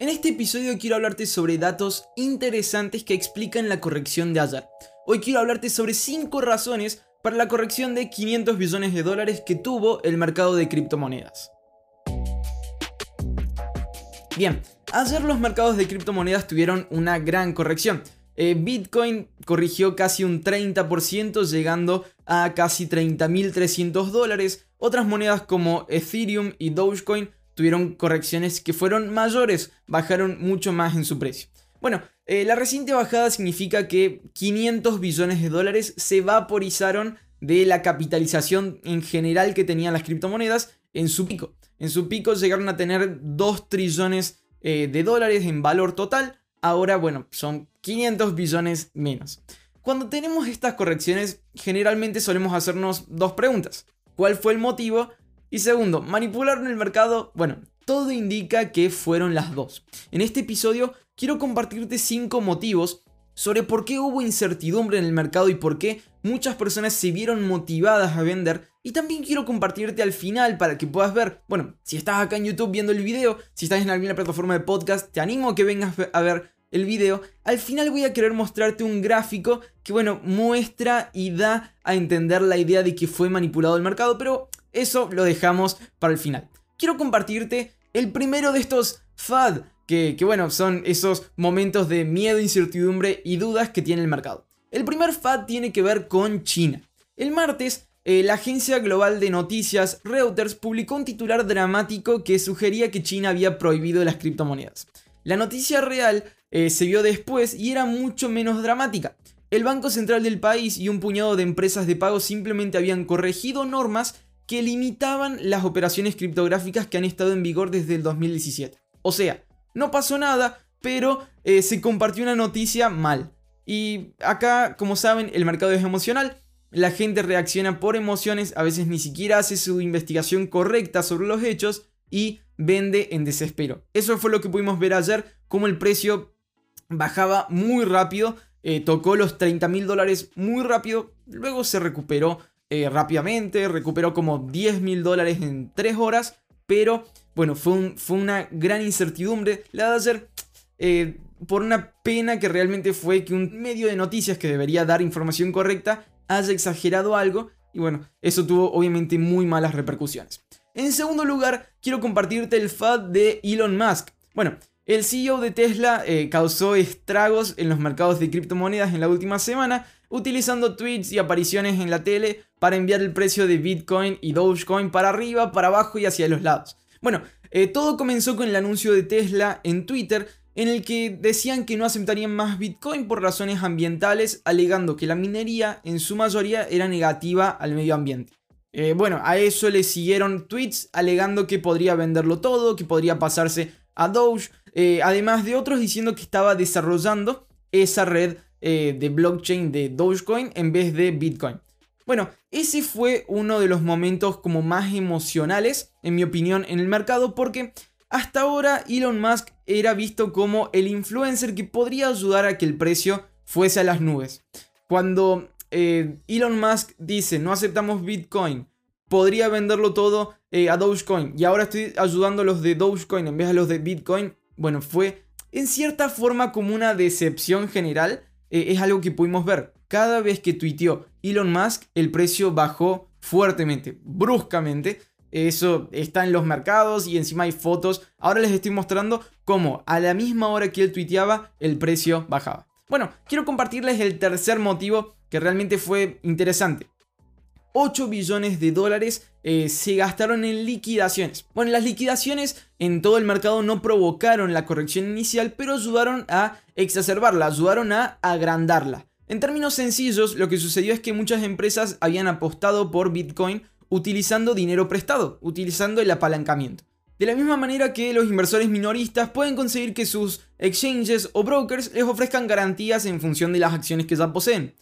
En este episodio quiero hablarte sobre datos interesantes que explican la corrección de ayer. Hoy quiero hablarte sobre 5 razones para la corrección de 500 billones de dólares que tuvo el mercado de criptomonedas. Bien, ayer los mercados de criptomonedas tuvieron una gran corrección. Eh, Bitcoin corrigió casi un 30% llegando a casi 30.300 dólares. Otras monedas como Ethereum y Dogecoin tuvieron correcciones que fueron mayores, bajaron mucho más en su precio. Bueno, eh, la reciente bajada significa que 500 billones de dólares se vaporizaron de la capitalización en general que tenían las criptomonedas en su pico. En su pico llegaron a tener 2 trillones eh, de dólares en valor total. Ahora, bueno, son 500 billones menos. Cuando tenemos estas correcciones, generalmente solemos hacernos dos preguntas. ¿Cuál fue el motivo? Y segundo, ¿manipularon el mercado? Bueno, todo indica que fueron las dos. En este episodio quiero compartirte 5 motivos sobre por qué hubo incertidumbre en el mercado y por qué muchas personas se vieron motivadas a vender. Y también quiero compartirte al final para que puedas ver, bueno, si estás acá en YouTube viendo el video, si estás en alguna plataforma de podcast, te animo a que vengas a ver el video. Al final voy a querer mostrarte un gráfico que, bueno, muestra y da a entender la idea de que fue manipulado el mercado, pero eso lo dejamos para el final. Quiero compartirte el primero de estos FAD, que, bueno, son esos momentos de miedo, incertidumbre y dudas que tiene el mercado. El primer FAD tiene que ver con China. El martes, eh, la agencia global de noticias Reuters publicó un titular dramático que sugería que China había prohibido las criptomonedas. La noticia real eh, se vio después y era mucho menos dramática. El Banco Central del país y un puñado de empresas de pago simplemente habían corregido normas que limitaban las operaciones criptográficas que han estado en vigor desde el 2017. O sea, no pasó nada, pero eh, se compartió una noticia mal. Y acá, como saben, el mercado es emocional. La gente reacciona por emociones, a veces ni siquiera hace su investigación correcta sobre los hechos y vende en desespero. Eso fue lo que pudimos ver ayer, como el precio bajaba muy rápido, eh, tocó los 30 mil dólares muy rápido, luego se recuperó eh, rápidamente, recuperó como 10 mil dólares en 3 horas, pero bueno, fue, fue una gran incertidumbre la de ayer. Eh, por una pena que realmente fue que un medio de noticias que debería dar información correcta haya exagerado algo y bueno, eso tuvo obviamente muy malas repercusiones. En segundo lugar, quiero compartirte el FAD de Elon Musk. Bueno, el CEO de Tesla eh, causó estragos en los mercados de criptomonedas en la última semana utilizando tweets y apariciones en la tele para enviar el precio de Bitcoin y Dogecoin para arriba, para abajo y hacia los lados. Bueno, eh, todo comenzó con el anuncio de Tesla en Twitter en el que decían que no aceptarían más Bitcoin por razones ambientales, alegando que la minería en su mayoría era negativa al medio ambiente. Eh, bueno, a eso le siguieron tweets alegando que podría venderlo todo, que podría pasarse a Doge, eh, además de otros diciendo que estaba desarrollando esa red eh, de blockchain de Dogecoin en vez de Bitcoin. Bueno, ese fue uno de los momentos como más emocionales, en mi opinión, en el mercado porque hasta ahora Elon Musk era visto como el influencer que podría ayudar a que el precio fuese a las nubes. Cuando eh, Elon Musk dice no aceptamos Bitcoin, podría venderlo todo eh, a Dogecoin y ahora estoy ayudando a los de Dogecoin en vez de los de Bitcoin, bueno, fue en cierta forma como una decepción general eh, es algo que pudimos ver. Cada vez que tuiteó Elon Musk, el precio bajó fuertemente, bruscamente. Eso está en los mercados y encima hay fotos. Ahora les estoy mostrando cómo a la misma hora que él tuiteaba, el precio bajaba. Bueno, quiero compartirles el tercer motivo que realmente fue interesante. 8 billones de dólares eh, se gastaron en liquidaciones. Bueno, las liquidaciones en todo el mercado no provocaron la corrección inicial, pero ayudaron a exacerbarla, ayudaron a agrandarla. En términos sencillos, lo que sucedió es que muchas empresas habían apostado por Bitcoin utilizando dinero prestado, utilizando el apalancamiento. De la misma manera que los inversores minoristas pueden conseguir que sus exchanges o brokers les ofrezcan garantías en función de las acciones que ya poseen.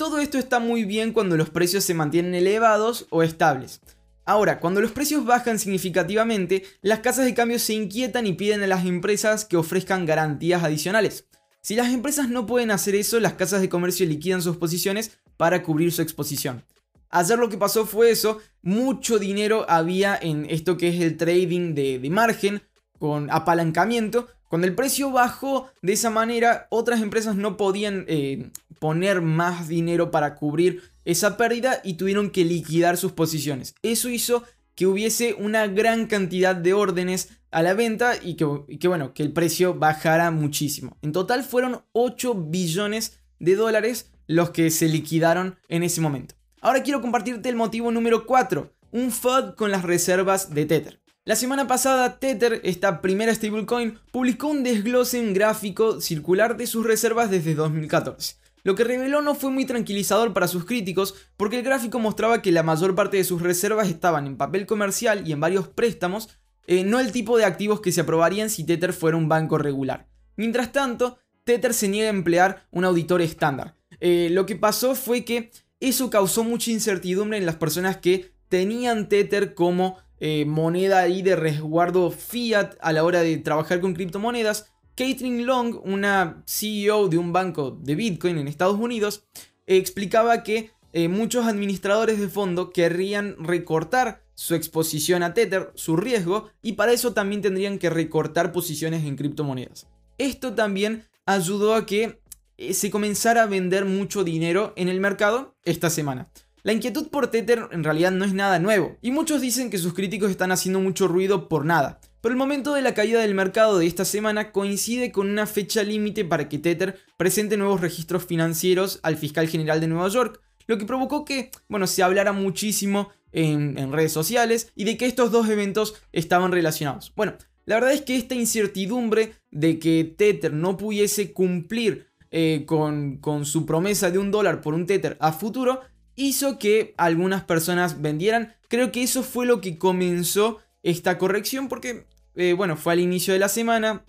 Todo esto está muy bien cuando los precios se mantienen elevados o estables. Ahora, cuando los precios bajan significativamente, las casas de cambio se inquietan y piden a las empresas que ofrezcan garantías adicionales. Si las empresas no pueden hacer eso, las casas de comercio liquidan sus posiciones para cubrir su exposición. Ayer lo que pasó fue eso, mucho dinero había en esto que es el trading de, de margen, con apalancamiento. Cuando el precio bajó de esa manera, otras empresas no podían eh, poner más dinero para cubrir esa pérdida y tuvieron que liquidar sus posiciones. Eso hizo que hubiese una gran cantidad de órdenes a la venta y que, bueno, que el precio bajara muchísimo. En total fueron 8 billones de dólares los que se liquidaron en ese momento. Ahora quiero compartirte el motivo número 4, un FUD con las reservas de Tether. La semana pasada, Tether, esta primera stablecoin, publicó un desglose en gráfico circular de sus reservas desde 2014. Lo que reveló no fue muy tranquilizador para sus críticos porque el gráfico mostraba que la mayor parte de sus reservas estaban en papel comercial y en varios préstamos, eh, no el tipo de activos que se aprobarían si Tether fuera un banco regular. Mientras tanto, Tether se niega a emplear un auditor estándar. Eh, lo que pasó fue que eso causó mucha incertidumbre en las personas que tenían Tether como eh, moneda ahí de resguardo fiat a la hora de trabajar con criptomonedas. Catherine Long, una CEO de un banco de Bitcoin en Estados Unidos, explicaba que eh, muchos administradores de fondo querrían recortar su exposición a Tether, su riesgo, y para eso también tendrían que recortar posiciones en criptomonedas. Esto también ayudó a que eh, se comenzara a vender mucho dinero en el mercado esta semana. La inquietud por Tether en realidad no es nada nuevo, y muchos dicen que sus críticos están haciendo mucho ruido por nada. Pero el momento de la caída del mercado de esta semana coincide con una fecha límite para que Tether presente nuevos registros financieros al fiscal general de Nueva York, lo que provocó que, bueno, se hablara muchísimo en, redes sociales y de que estos dos eventos estaban relacionados. Bueno, la verdad es que esta incertidumbre de que Tether no pudiese cumplir eh, con, con su promesa de un dólar por un Tether a futuro hizo que algunas personas vendieran. Creo que eso fue lo que comenzó esta corrección porque, eh, bueno, fue al inicio de la semana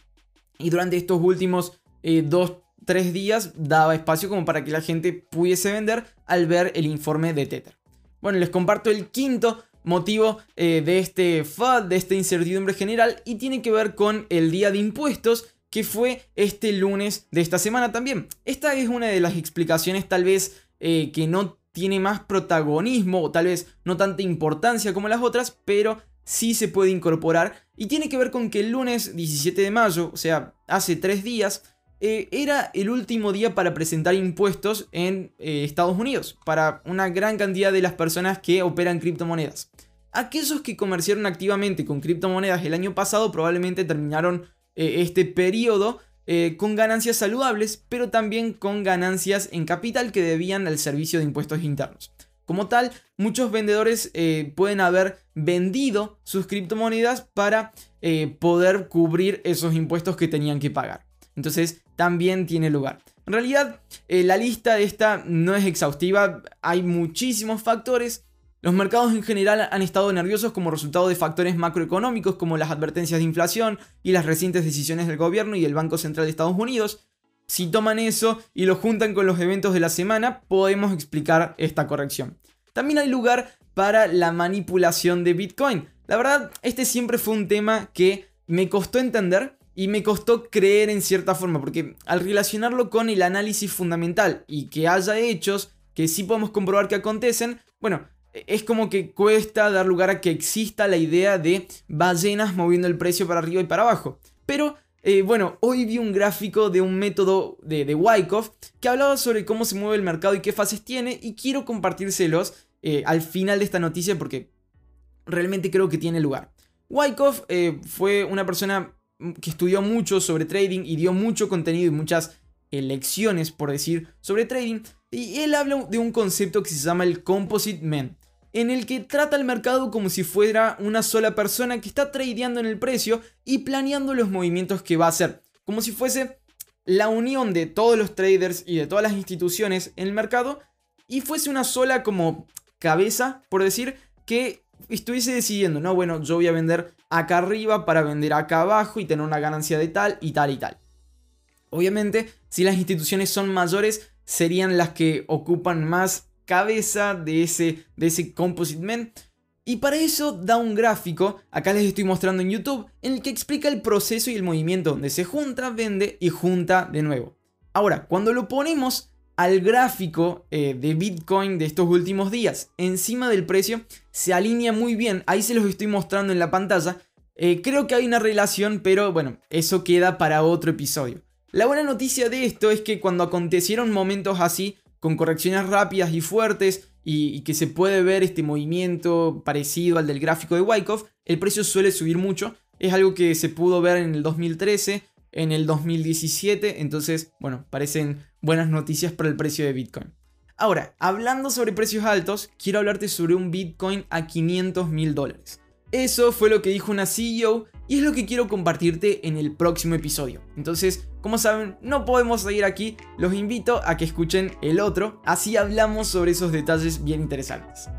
y durante estos últimos 2, eh, 3 días daba espacio como para que la gente pudiese vender al ver el informe de Tether. Bueno, les comparto el quinto motivo de este FUD, de esta incertidumbre general y tiene que ver con el día de impuestos que fue este lunes de esta semana también. Esta es una de las explicaciones tal vez eh, que no tiene más protagonismo o tal vez no tanta importancia como las otras, pero sí se puede incorporar y tiene que ver con que el lunes 17 de mayo, o sea, hace tres días, eh, era el último día para presentar impuestos en eh, Estados Unidos para una gran cantidad de las personas que operan criptomonedas. Aquellos que comerciaron activamente con criptomonedas el año pasado probablemente terminaron eh, este periodo con ganancias saludables, pero también con ganancias en capital que debían al servicio de impuestos internos. Como tal, muchos vendedores eh, pueden haber vendido sus criptomonedas para poder cubrir esos impuestos que tenían que pagar. Entonces, también tiene lugar. En realidad, la lista de esta no es exhaustiva, hay muchísimos factores. Los mercados en general han estado nerviosos como resultado de factores macroeconómicos como las advertencias de inflación y las recientes decisiones del gobierno y el Banco Central de Estados Unidos. Si toman eso y lo juntan con los eventos de la semana, podemos explicar esta corrección. También hay lugar para la manipulación de Bitcoin. La verdad, este siempre fue un tema que me costó entender y me costó creer en cierta forma, porque al relacionarlo con el análisis fundamental y que haya hechos que sí podemos comprobar que acontecen, bueno, es como que cuesta dar lugar a que exista la idea de ballenas moviendo el precio para arriba y para abajo. Pero eh, bueno, hoy vi un gráfico de un método de, Wyckoff que hablaba sobre cómo se mueve el mercado y qué fases tiene y quiero compartírselos eh, al final de esta noticia porque realmente creo que tiene lugar. Wyckoff eh, fue una persona que estudió mucho sobre trading y dio mucho contenido y muchas lecciones, por decir, sobre trading. Y él habla de un concepto que se llama el Composite Man en el que trata el mercado como si fuera una sola persona que está tradeando en el precio y planeando los movimientos que va a hacer, como si fuese la unión de todos los traders y de todas las instituciones en el mercado y fuese una sola como cabeza, por decir, que estuviese decidiendo, no, bueno, yo voy a vender acá arriba para vender acá abajo y tener una ganancia de tal y tal y tal. Obviamente, si las instituciones son mayores, serían las que ocupan más cabeza de ese, de ese Composite Man. Y para eso da un gráfico, acá les estoy mostrando en YouTube, en el que explica el proceso y el movimiento donde se junta, vende y junta de nuevo. Ahora, cuando lo ponemos al gráfico eh, de Bitcoin de estos últimos días, encima del precio, se alinea muy bien, ahí se los estoy mostrando en la pantalla, Eh, creo que hay una relación, pero bueno, eso queda para otro episodio. La buena noticia de esto es que cuando acontecieron momentos así, con correcciones rápidas y fuertes, y, que se puede ver este movimiento parecido al del gráfico de Wyckoff, el precio suele subir mucho. Es algo que se pudo ver en el 2013, en el 2017, entonces, bueno, parecen buenas noticias para el precio de Bitcoin. Ahora, hablando sobre precios altos, quiero hablarte sobre un Bitcoin a 500 mil dólares. Eso fue lo que dijo una CEO y es lo que quiero compartirte en el próximo episodio. Entonces, como saben, no podemos seguir aquí, los invito a que escuchen el otro, así hablamos sobre esos detalles bien interesantes.